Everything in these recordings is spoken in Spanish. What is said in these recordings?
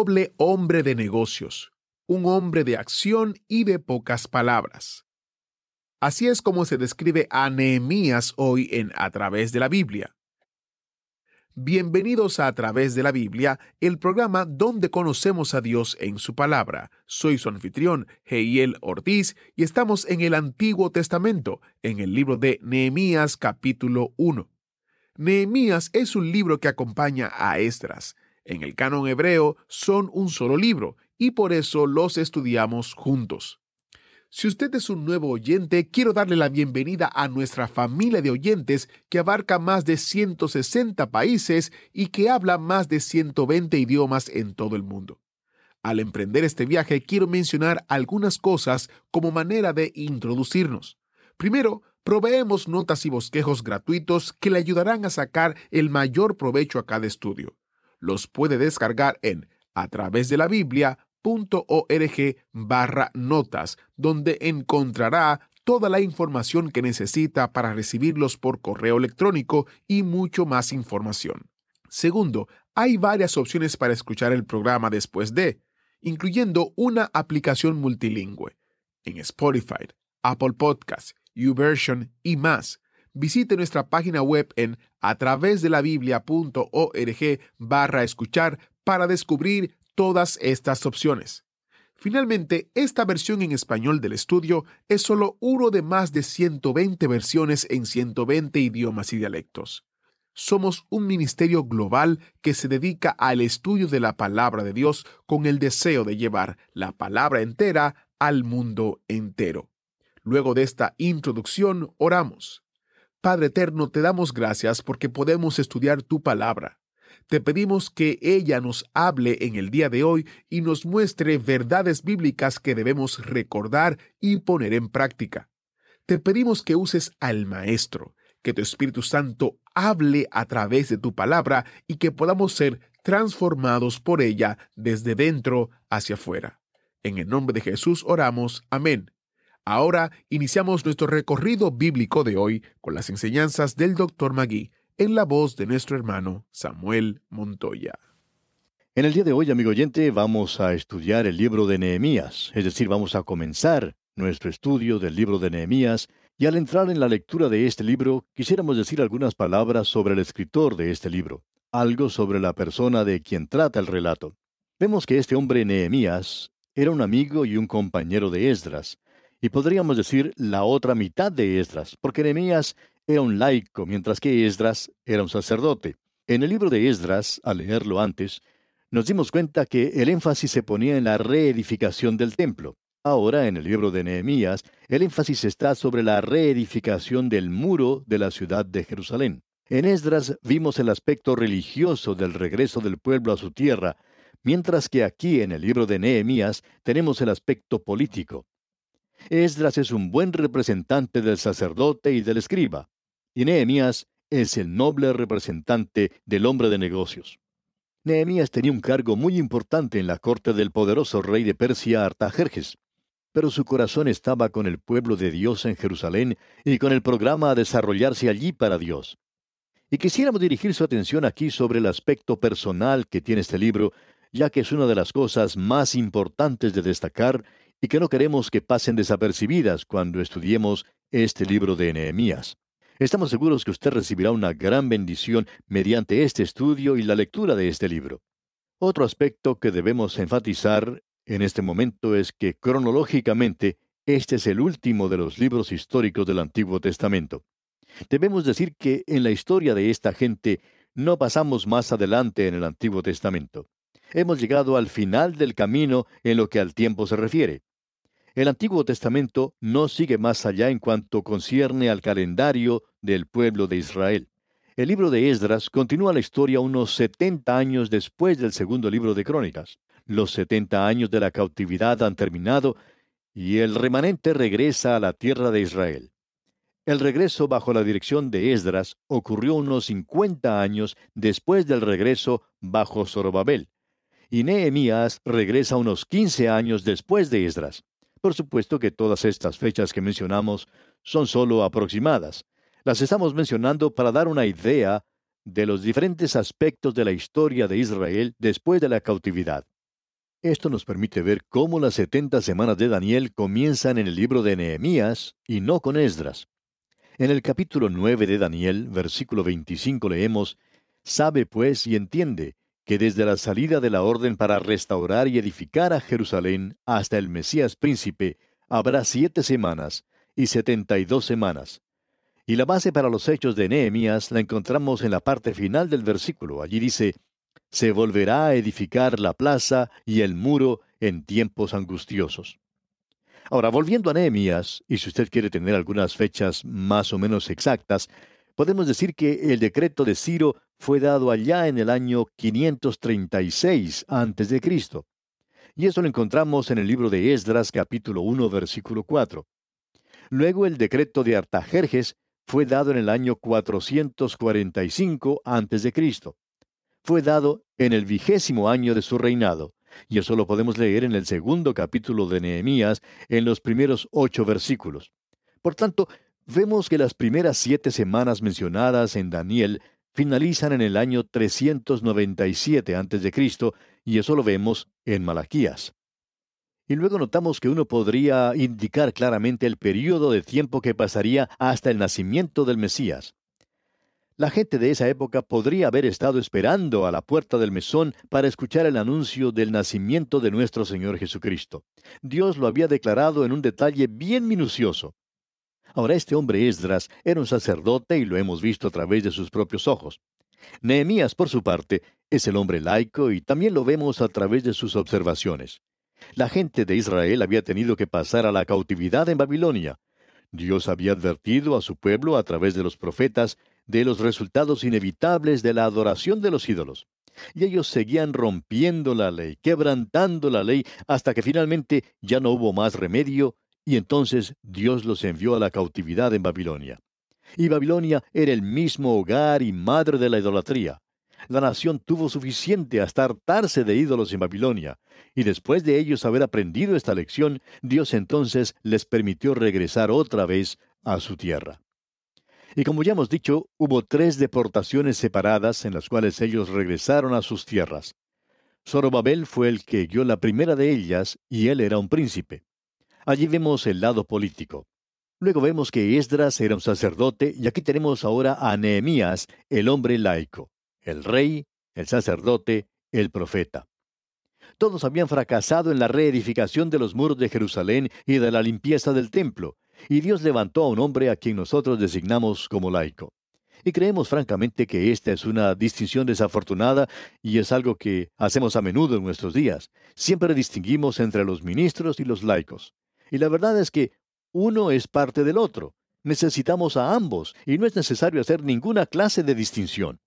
noble hombre de negocios, un hombre de acción y de pocas palabras. Así es como se describe a Nehemías hoy en A través de la Biblia. Bienvenidos a A través de la Biblia, el programa donde conocemos a Dios en su palabra. Soy su anfitrión, Heiel Ortiz, y estamos en el Antiguo Testamento, en el libro de Nehemías capítulo 1. Nehemías es un libro que acompaña a Esdras. En el canon hebreo son un solo libro, y por eso los estudiamos juntos. Si usted es un nuevo oyente, quiero darle la bienvenida a nuestra familia de oyentes que abarca más de 160 países y que habla más de 120 idiomas en todo el mundo. Al emprender este viaje, quiero mencionar algunas cosas como manera de introducirnos. Primero, proveemos notas y bosquejos gratuitos que le ayudarán a sacar el mayor provecho a cada estudio. Los puede descargar en a través de la Biblia .org barra notas, donde encontrará toda la información que necesita para recibirlos por correo electrónico y mucho más información. Segundo, hay varias opciones para escuchar el programa después de, incluyendo una aplicación multilingüe en Spotify, Apple Podcasts, YouVersion y más. Visite nuestra página web en a través de la biblia.org barra escuchar para descubrir todas estas opciones. Finalmente, esta versión en español del estudio es solo uno de más de 120 versiones en 120 idiomas y dialectos. Somos un ministerio global que se dedica al estudio de la palabra de Dios con el deseo de llevar la palabra entera al mundo entero. Luego de esta introducción, oramos. Padre Eterno, te damos gracias porque podemos estudiar tu palabra. Te pedimos que ella nos hable en el día de hoy y nos muestre verdades bíblicas que debemos recordar y poner en práctica. Te pedimos que uses al Maestro, que tu Espíritu Santo hable a través de tu palabra y que podamos ser transformados por ella desde dentro hacia afuera. En el nombre de Jesús oramos. Amén. Ahora iniciamos nuestro recorrido bíblico de hoy con las enseñanzas del Dr. Magui en la voz de nuestro hermano Samuel Montoya. En el día de hoy, amigo oyente, vamos a estudiar el libro de Nehemías, es decir, vamos a comenzar nuestro estudio del libro de Nehemías, y al entrar en la lectura de este libro, quisiéramos decir algunas palabras sobre el escritor de este libro, algo sobre la persona de quien trata el relato. Vemos que este hombre Nehemías era un amigo y un compañero de Esdras, y podríamos decir la otra mitad de Esdras, porque Nehemías era un laico, mientras que Esdras era un sacerdote. En el libro de Esdras, al leerlo antes, nos dimos cuenta que el énfasis se ponía en la reedificación del templo. Ahora, en el libro de Nehemías, el énfasis está sobre la reedificación del muro de la ciudad de Jerusalén. En Esdras vimos el aspecto religioso del regreso del pueblo a su tierra, mientras que aquí en el libro de Nehemías tenemos el aspecto político. Esdras es un buen representante del sacerdote y del escriba y Nehemías es el noble representante del hombre de negocios. Nehemías tenía un cargo muy importante en la corte del poderoso rey de Persia Artajerjes, pero su corazón estaba con el pueblo de Dios en Jerusalén y con el programa a desarrollarse allí para Dios. Y quisiéramos dirigir su atención aquí sobre el aspecto personal que tiene este libro, ya que es una de las cosas más importantes de destacar y que no queremos que pasen desapercibidas cuando estudiemos este libro de Nehemías. Estamos seguros que usted recibirá una gran bendición mediante este estudio y la lectura de este libro. Otro aspecto que debemos enfatizar en este momento es que cronológicamente este es el último de los libros históricos del Antiguo Testamento. Debemos decir que en la historia de esta gente no pasamos más adelante en el Antiguo Testamento. Hemos llegado al final del camino en lo que al tiempo se refiere. El Antiguo Testamento no sigue más allá en cuanto concierne al calendario del pueblo de Israel. El libro de Esdras continúa la historia unos 70 años después del segundo libro de Crónicas. Los 70 años de la cautividad han terminado y el remanente regresa a la tierra de Israel. El regreso bajo la dirección de Esdras ocurrió unos 50 años después del regreso bajo Zorobabel, y Nehemías regresa unos 15 años después de Esdras. Por supuesto que todas estas fechas que mencionamos son solo aproximadas. Las estamos mencionando para dar una idea de los diferentes aspectos de la historia de Israel después de la cautividad. Esto nos permite ver cómo las setenta semanas de Daniel comienzan en el libro de Nehemías y no con Esdras. En el capítulo 9 de Daniel, versículo 25 leemos, Sabe pues y entiende que desde la salida de la orden para restaurar y edificar a Jerusalén hasta el Mesías príncipe habrá siete semanas y setenta y dos semanas. Y la base para los hechos de Nehemías la encontramos en la parte final del versículo. Allí dice, se volverá a edificar la plaza y el muro en tiempos angustiosos. Ahora, volviendo a Nehemías, y si usted quiere tener algunas fechas más o menos exactas, podemos decir que el decreto de Ciro fue dado allá en el año 536 a.C. Y eso lo encontramos en el libro de Esdras capítulo 1 versículo 4. Luego el decreto de Artajerjes fue dado en el año 445 a.C. Fue dado en el vigésimo año de su reinado. Y eso lo podemos leer en el segundo capítulo de Nehemías, en los primeros ocho versículos. Por tanto, vemos que las primeras siete semanas mencionadas en Daniel finalizan en el año 397 a.C., y eso lo vemos en Malaquías. Y luego notamos que uno podría indicar claramente el periodo de tiempo que pasaría hasta el nacimiento del Mesías. La gente de esa época podría haber estado esperando a la puerta del mesón para escuchar el anuncio del nacimiento de nuestro Señor Jesucristo. Dios lo había declarado en un detalle bien minucioso. Ahora este hombre Esdras era un sacerdote y lo hemos visto a través de sus propios ojos. Nehemías, por su parte, es el hombre laico y también lo vemos a través de sus observaciones. La gente de Israel había tenido que pasar a la cautividad en Babilonia. Dios había advertido a su pueblo a través de los profetas de los resultados inevitables de la adoración de los ídolos. Y ellos seguían rompiendo la ley, quebrantando la ley, hasta que finalmente ya no hubo más remedio, y entonces Dios los envió a la cautividad en Babilonia. Y Babilonia era el mismo hogar y madre de la idolatría. La nación tuvo suficiente hasta hartarse de ídolos en Babilonia, y después de ellos haber aprendido esta lección, Dios entonces les permitió regresar otra vez a su tierra. Y como ya hemos dicho, hubo tres deportaciones separadas en las cuales ellos regresaron a sus tierras. Zorobabel fue el que guió la primera de ellas y él era un príncipe. Allí vemos el lado político. Luego vemos que Esdras era un sacerdote y aquí tenemos ahora a Nehemías, el hombre laico, el rey, el sacerdote, el profeta. Todos habían fracasado en la reedificación de los muros de Jerusalén y de la limpieza del templo, y Dios levantó a un hombre a quien nosotros designamos como laico. Y creemos francamente que esta es una distinción desafortunada y es algo que hacemos a menudo en nuestros días. Siempre distinguimos entre los ministros y los laicos. Y la verdad es que uno es parte del otro. Necesitamos a ambos y no es necesario hacer ninguna clase de distinción.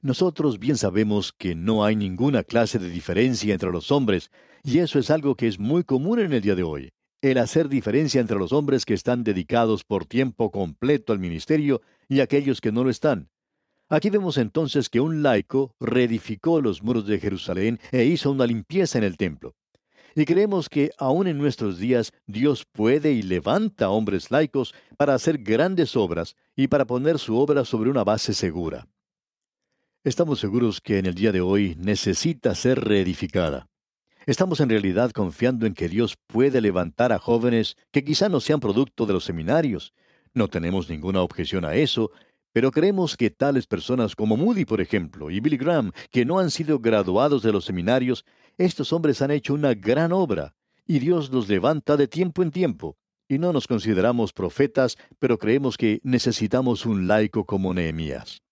Nosotros bien sabemos que no hay ninguna clase de diferencia entre los hombres, y eso es algo que es muy común en el día de hoy el hacer diferencia entre los hombres que están dedicados por tiempo completo al ministerio y aquellos que no lo están. Aquí vemos entonces que un laico reedificó los muros de Jerusalén e hizo una limpieza en el templo. Y creemos que aún en nuestros días Dios puede y levanta hombres laicos para hacer grandes obras y para poner su obra sobre una base segura. Estamos seguros que en el día de hoy necesita ser reedificada. Estamos en realidad confiando en que Dios puede levantar a jóvenes que quizá no sean producto de los seminarios. No tenemos ninguna objeción a eso, pero creemos que tales personas como Moody, por ejemplo, y Billy Graham, que no han sido graduados de los seminarios, estos hombres han hecho una gran obra, y Dios los levanta de tiempo en tiempo. Y no nos consideramos profetas, pero creemos que necesitamos un laico como Nehemías.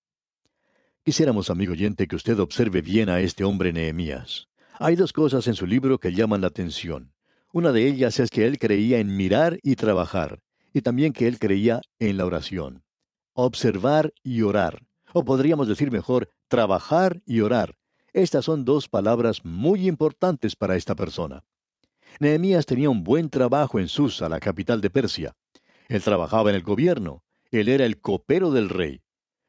Quisiéramos, amigo oyente, que usted observe bien a este hombre Nehemías. Hay dos cosas en su libro que llaman la atención. Una de ellas es que él creía en mirar y trabajar, y también que él creía en la oración. Observar y orar. O podríamos decir mejor, trabajar y orar. Estas son dos palabras muy importantes para esta persona. Nehemías tenía un buen trabajo en Susa, la capital de Persia. Él trabajaba en el gobierno. Él era el copero del rey.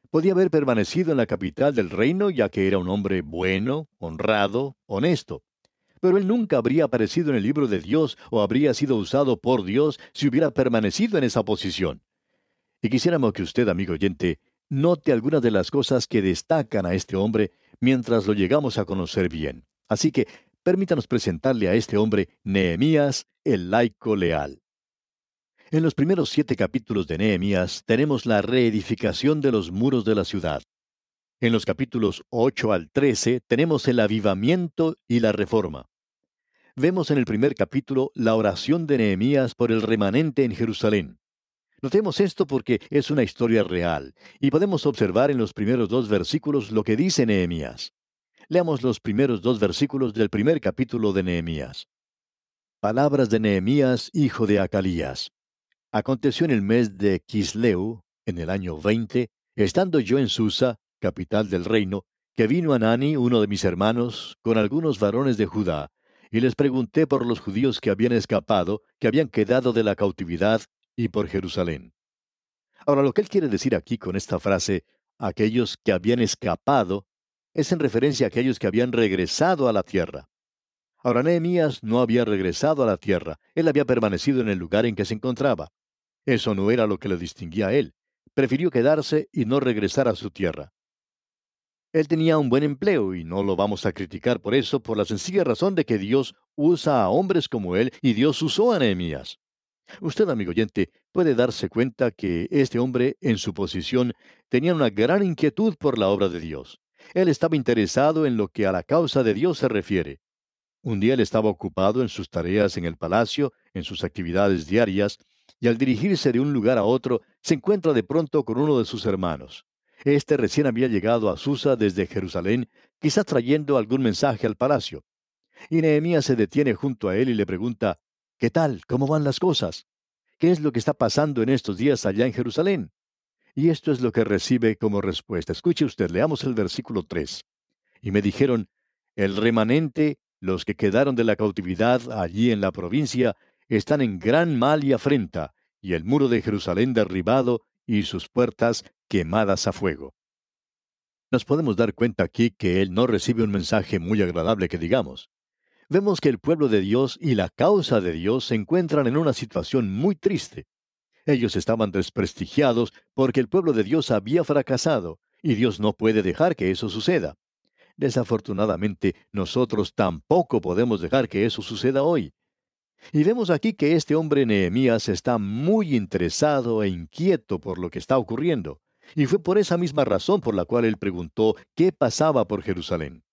Podía haber permanecido en la capital del reino ya que era un hombre bueno, honrado, honesto. Pero él nunca habría aparecido en el libro de Dios o habría sido usado por Dios si hubiera permanecido en esa posición. Y quisiéramos que usted, amigo oyente, note algunas de las cosas que destacan a este hombre mientras lo llegamos a conocer bien. Así que permítanos presentarle a este hombre Nehemías, el laico leal. En los primeros siete capítulos de Nehemías tenemos la reedificación de los muros de la ciudad. En los capítulos 8 al 13 tenemos el avivamiento y la reforma. Vemos en el primer capítulo la oración de Nehemías por el remanente en Jerusalén. Notemos esto porque es una historia real, y podemos observar en los primeros dos versículos lo que dice Nehemías. Leamos los primeros dos versículos del primer capítulo de Nehemías. Palabras de Nehemías, hijo de Acalías. Aconteció en el mes de Quisleu, en el año veinte, estando yo en Susa, capital del reino, que vino Anani, uno de mis hermanos, con algunos varones de Judá, y les pregunté por los judíos que habían escapado, que habían quedado de la cautividad, y por Jerusalén. Ahora, lo que él quiere decir aquí con esta frase, aquellos que habían escapado, es en referencia a aquellos que habían regresado a la tierra. Ahora, Nehemías no había regresado a la tierra, él había permanecido en el lugar en que se encontraba. Eso no era lo que le distinguía a él. Prefirió quedarse y no regresar a su tierra. Él tenía un buen empleo y no lo vamos a criticar por eso, por la sencilla razón de que Dios usa a hombres como él y Dios usó a Nehemías. Usted, amigo oyente, puede darse cuenta que este hombre, en su posición, tenía una gran inquietud por la obra de Dios. Él estaba interesado en lo que a la causa de Dios se refiere. Un día él estaba ocupado en sus tareas en el palacio, en sus actividades diarias, y al dirigirse de un lugar a otro, se encuentra de pronto con uno de sus hermanos. Este recién había llegado a Susa desde Jerusalén, quizás trayendo algún mensaje al palacio. Y Nehemías se detiene junto a él y le pregunta, ¿Qué tal? ¿Cómo van las cosas? ¿Qué es lo que está pasando en estos días allá en Jerusalén? Y esto es lo que recibe como respuesta. Escuche usted, leamos el versículo 3. Y me dijeron, el remanente, los que quedaron de la cautividad allí en la provincia, están en gran mal y afrenta, y el muro de Jerusalén derribado y sus puertas quemadas a fuego. Nos podemos dar cuenta aquí que él no recibe un mensaje muy agradable que digamos. Vemos que el pueblo de Dios y la causa de Dios se encuentran en una situación muy triste. Ellos estaban desprestigiados porque el pueblo de Dios había fracasado, y Dios no puede dejar que eso suceda. Desafortunadamente, nosotros tampoco podemos dejar que eso suceda hoy. Y vemos aquí que este hombre Nehemías está muy interesado e inquieto por lo que está ocurriendo. Y fue por esa misma razón por la cual él preguntó qué pasaba por Jerusalén.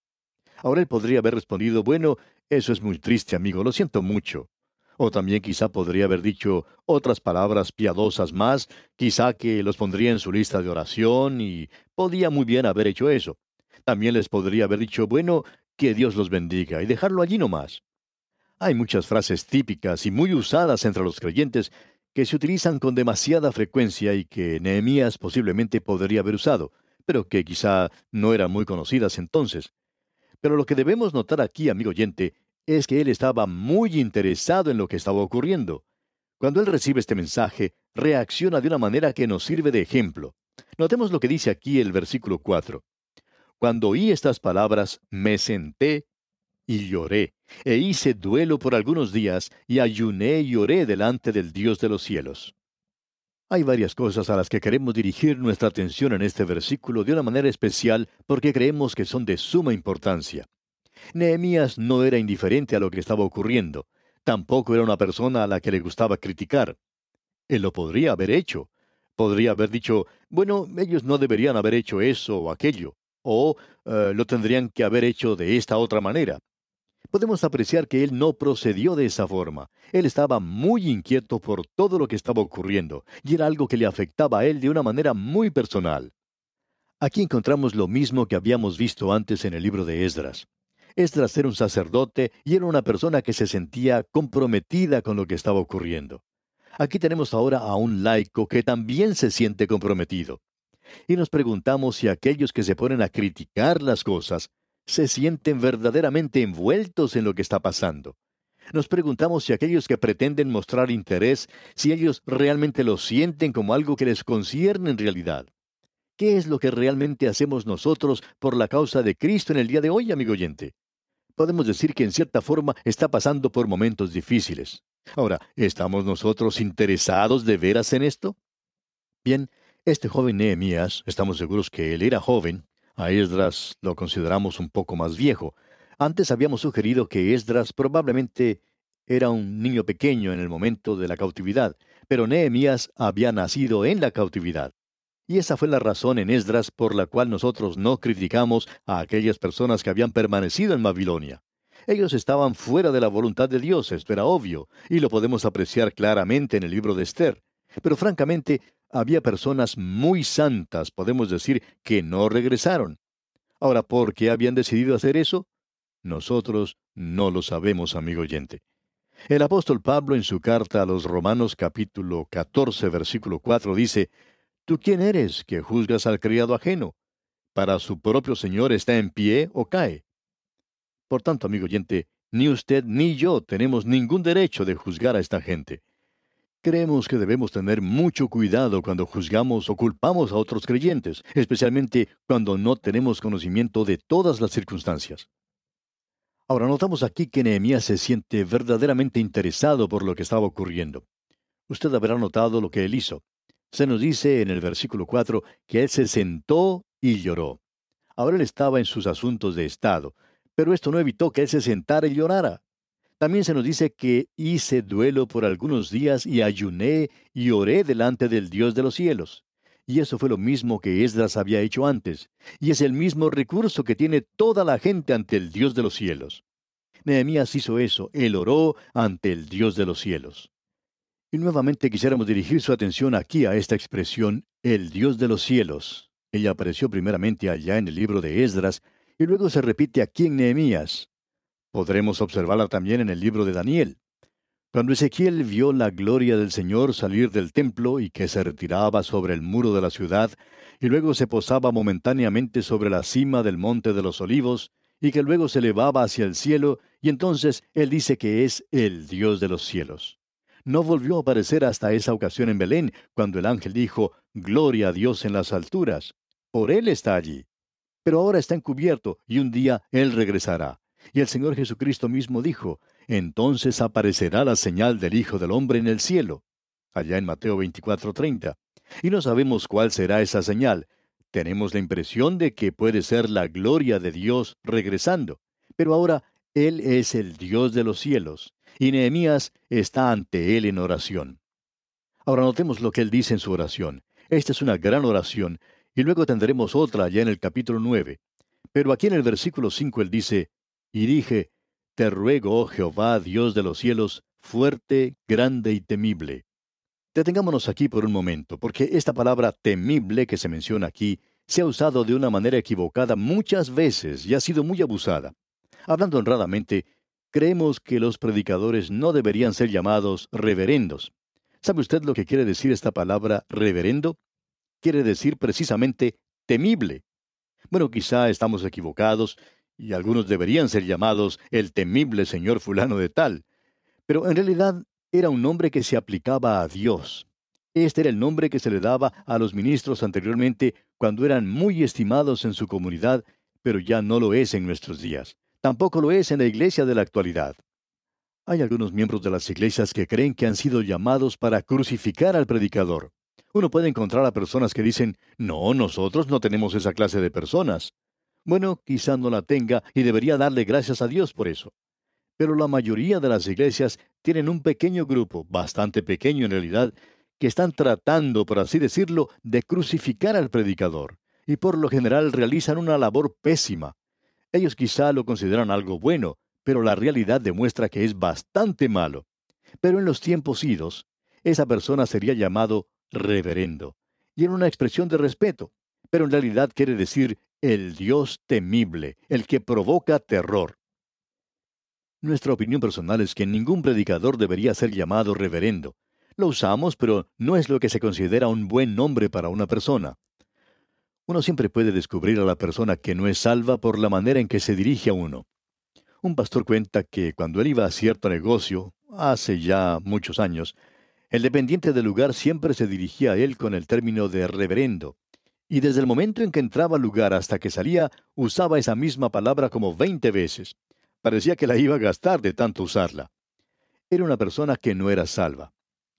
Ahora él podría haber respondido, bueno, eso es muy triste, amigo, lo siento mucho. O también quizá podría haber dicho otras palabras piadosas más, quizá que los pondría en su lista de oración y podía muy bien haber hecho eso. También les podría haber dicho, bueno, que Dios los bendiga y dejarlo allí nomás. Hay muchas frases típicas y muy usadas entre los creyentes que se utilizan con demasiada frecuencia y que Nehemías posiblemente podría haber usado, pero que quizá no eran muy conocidas entonces. Pero lo que debemos notar aquí, amigo oyente, es que él estaba muy interesado en lo que estaba ocurriendo. Cuando él recibe este mensaje, reacciona de una manera que nos sirve de ejemplo. Notemos lo que dice aquí el versículo 4. Cuando oí estas palabras, me senté y lloré, e hice duelo por algunos días, y ayuné y oré delante del Dios de los cielos. Hay varias cosas a las que queremos dirigir nuestra atención en este versículo de una manera especial porque creemos que son de suma importancia. Nehemías no era indiferente a lo que estaba ocurriendo, tampoco era una persona a la que le gustaba criticar. Él lo podría haber hecho. Podría haber dicho, bueno, ellos no deberían haber hecho eso o aquello, o eh, lo tendrían que haber hecho de esta otra manera podemos apreciar que él no procedió de esa forma. Él estaba muy inquieto por todo lo que estaba ocurriendo, y era algo que le afectaba a él de una manera muy personal. Aquí encontramos lo mismo que habíamos visto antes en el libro de Esdras. Esdras era un sacerdote y era una persona que se sentía comprometida con lo que estaba ocurriendo. Aquí tenemos ahora a un laico que también se siente comprometido. Y nos preguntamos si aquellos que se ponen a criticar las cosas se sienten verdaderamente envueltos en lo que está pasando. Nos preguntamos si aquellos que pretenden mostrar interés, si ellos realmente lo sienten como algo que les concierne en realidad. ¿Qué es lo que realmente hacemos nosotros por la causa de Cristo en el día de hoy, amigo oyente? Podemos decir que en cierta forma está pasando por momentos difíciles. Ahora, ¿estamos nosotros interesados de veras en esto? Bien, este joven Nehemías, estamos seguros que él era joven, a Esdras lo consideramos un poco más viejo. Antes habíamos sugerido que Esdras probablemente era un niño pequeño en el momento de la cautividad, pero Nehemías había nacido en la cautividad. Y esa fue la razón en Esdras por la cual nosotros no criticamos a aquellas personas que habían permanecido en Babilonia. Ellos estaban fuera de la voluntad de Dios, esto era obvio, y lo podemos apreciar claramente en el libro de Esther. Pero francamente, había personas muy santas, podemos decir, que no regresaron. Ahora, ¿por qué habían decidido hacer eso? Nosotros no lo sabemos, amigo oyente. El apóstol Pablo en su carta a los Romanos capítulo 14 versículo 4 dice, ¿Tú quién eres que juzgas al criado ajeno? Para su propio Señor está en pie o cae. Por tanto, amigo oyente, ni usted ni yo tenemos ningún derecho de juzgar a esta gente. Creemos que debemos tener mucho cuidado cuando juzgamos o culpamos a otros creyentes, especialmente cuando no tenemos conocimiento de todas las circunstancias. Ahora notamos aquí que Nehemías se siente verdaderamente interesado por lo que estaba ocurriendo. Usted habrá notado lo que él hizo. Se nos dice en el versículo 4 que él se sentó y lloró. Ahora él estaba en sus asuntos de Estado, pero esto no evitó que él se sentara y llorara. También se nos dice que hice duelo por algunos días y ayuné y oré delante del Dios de los cielos. Y eso fue lo mismo que Esdras había hecho antes, y es el mismo recurso que tiene toda la gente ante el Dios de los cielos. Nehemías hizo eso, él oró ante el Dios de los cielos. Y nuevamente quisiéramos dirigir su atención aquí a esta expresión, el Dios de los cielos. Ella apareció primeramente allá en el libro de Esdras, y luego se repite aquí en Nehemías. Podremos observarla también en el libro de Daniel. Cuando Ezequiel vio la gloria del Señor salir del templo y que se retiraba sobre el muro de la ciudad, y luego se posaba momentáneamente sobre la cima del monte de los olivos, y que luego se elevaba hacia el cielo, y entonces él dice que es el Dios de los cielos. No volvió a aparecer hasta esa ocasión en Belén, cuando el ángel dijo, Gloria a Dios en las alturas. Por él está allí. Pero ahora está encubierto, y un día él regresará. Y el Señor Jesucristo mismo dijo, entonces aparecerá la señal del Hijo del Hombre en el cielo, allá en Mateo 24:30. Y no sabemos cuál será esa señal. Tenemos la impresión de que puede ser la gloria de Dios regresando. Pero ahora Él es el Dios de los cielos, y Nehemías está ante Él en oración. Ahora notemos lo que Él dice en su oración. Esta es una gran oración, y luego tendremos otra allá en el capítulo 9. Pero aquí en el versículo 5 Él dice, y dije, Te ruego, oh Jehová, Dios de los cielos, fuerte, grande y temible. Detengámonos aquí por un momento, porque esta palabra temible que se menciona aquí se ha usado de una manera equivocada muchas veces y ha sido muy abusada. Hablando honradamente, creemos que los predicadores no deberían ser llamados reverendos. ¿Sabe usted lo que quiere decir esta palabra reverendo? Quiere decir precisamente temible. Bueno, quizá estamos equivocados y algunos deberían ser llamados el temible señor fulano de tal. Pero en realidad era un nombre que se aplicaba a Dios. Este era el nombre que se le daba a los ministros anteriormente cuando eran muy estimados en su comunidad, pero ya no lo es en nuestros días. Tampoco lo es en la iglesia de la actualidad. Hay algunos miembros de las iglesias que creen que han sido llamados para crucificar al predicador. Uno puede encontrar a personas que dicen, no, nosotros no tenemos esa clase de personas. Bueno, quizá no la tenga y debería darle gracias a Dios por eso. Pero la mayoría de las iglesias tienen un pequeño grupo, bastante pequeño en realidad, que están tratando, por así decirlo, de crucificar al predicador, y por lo general realizan una labor pésima. Ellos quizá lo consideran algo bueno, pero la realidad demuestra que es bastante malo. Pero en los tiempos idos, esa persona sería llamado reverendo, y era una expresión de respeto, pero en realidad quiere decir el Dios temible, el que provoca terror. Nuestra opinión personal es que ningún predicador debería ser llamado reverendo. Lo usamos, pero no es lo que se considera un buen nombre para una persona. Uno siempre puede descubrir a la persona que no es salva por la manera en que se dirige a uno. Un pastor cuenta que cuando él iba a cierto negocio, hace ya muchos años, el dependiente del lugar siempre se dirigía a él con el término de reverendo, y desde el momento en que entraba al lugar hasta que salía, usaba esa misma palabra como veinte veces. Parecía que la iba a gastar de tanto usarla. Era una persona que no era salva.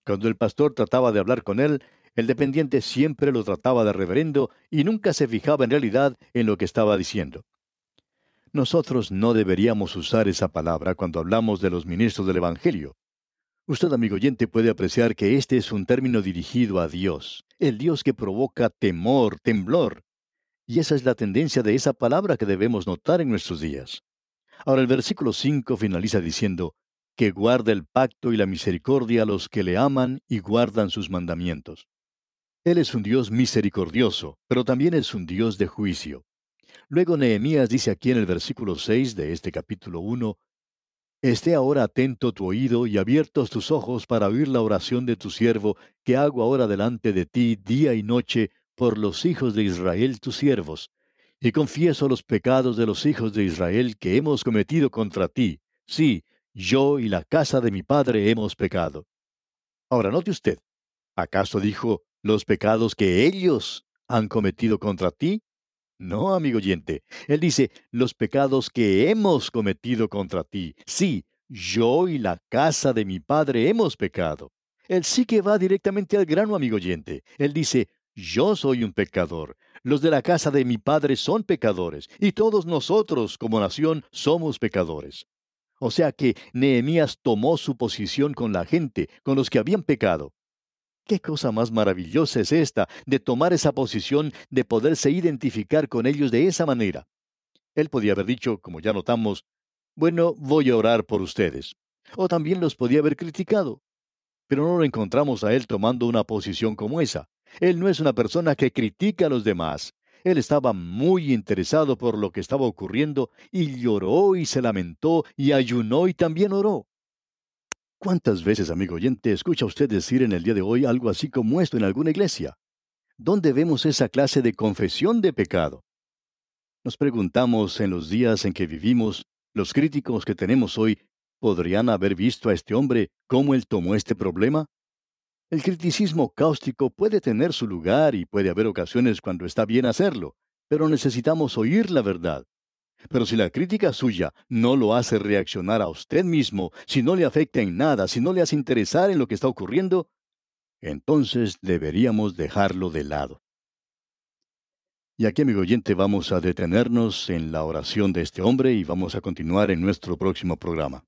Cuando el pastor trataba de hablar con él, el dependiente siempre lo trataba de reverendo y nunca se fijaba en realidad en lo que estaba diciendo. Nosotros no deberíamos usar esa palabra cuando hablamos de los ministros del Evangelio. Usted, amigo oyente, puede apreciar que este es un término dirigido a Dios, el Dios que provoca temor, temblor. Y esa es la tendencia de esa palabra que debemos notar en nuestros días. Ahora el versículo 5 finaliza diciendo, que guarda el pacto y la misericordia a los que le aman y guardan sus mandamientos. Él es un Dios misericordioso, pero también es un Dios de juicio. Luego Nehemías dice aquí en el versículo 6 de este capítulo 1, Esté ahora atento tu oído y abiertos tus ojos para oír la oración de tu siervo, que hago ahora delante de ti día y noche por los hijos de Israel tus siervos. Y confieso los pecados de los hijos de Israel que hemos cometido contra ti. Sí, yo y la casa de mi padre hemos pecado. Ahora note usted, ¿acaso dijo los pecados que ellos han cometido contra ti? No, amigo oyente. Él dice, los pecados que hemos cometido contra ti. Sí, yo y la casa de mi padre hemos pecado. Él sí que va directamente al grano, amigo oyente. Él dice, yo soy un pecador. Los de la casa de mi padre son pecadores. Y todos nosotros, como nación, somos pecadores. O sea que Nehemías tomó su posición con la gente, con los que habían pecado. ¿Qué cosa más maravillosa es esta de tomar esa posición, de poderse identificar con ellos de esa manera? Él podía haber dicho, como ya notamos, bueno, voy a orar por ustedes. O también los podía haber criticado. Pero no lo encontramos a él tomando una posición como esa. Él no es una persona que critica a los demás. Él estaba muy interesado por lo que estaba ocurriendo y lloró y se lamentó y ayunó y también oró. ¿Cuántas veces, amigo oyente, escucha usted decir en el día de hoy algo así como esto en alguna iglesia? ¿Dónde vemos esa clase de confesión de pecado? Nos preguntamos en los días en que vivimos, los críticos que tenemos hoy, ¿podrían haber visto a este hombre cómo él tomó este problema? El criticismo cáustico puede tener su lugar y puede haber ocasiones cuando está bien hacerlo, pero necesitamos oír la verdad. Pero si la crítica suya no lo hace reaccionar a usted mismo, si no le afecta en nada, si no le hace interesar en lo que está ocurriendo, entonces deberíamos dejarlo de lado. Y aquí, amigo oyente, vamos a detenernos en la oración de este hombre y vamos a continuar en nuestro próximo programa.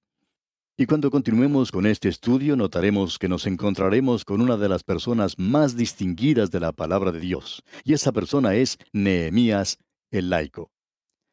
Y cuando continuemos con este estudio, notaremos que nos encontraremos con una de las personas más distinguidas de la palabra de Dios, y esa persona es Nehemías el laico.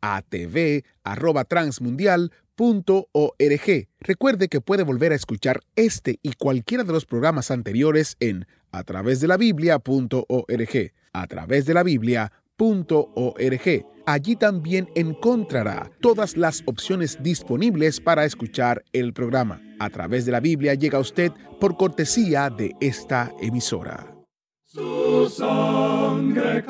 atv.transmundial.org. Recuerde que puede volver a escuchar este y cualquiera de los programas anteriores en a través de la a través. Allí también encontrará todas las opciones disponibles para escuchar el programa. A través de la Biblia llega a usted por cortesía de esta emisora. Su sangre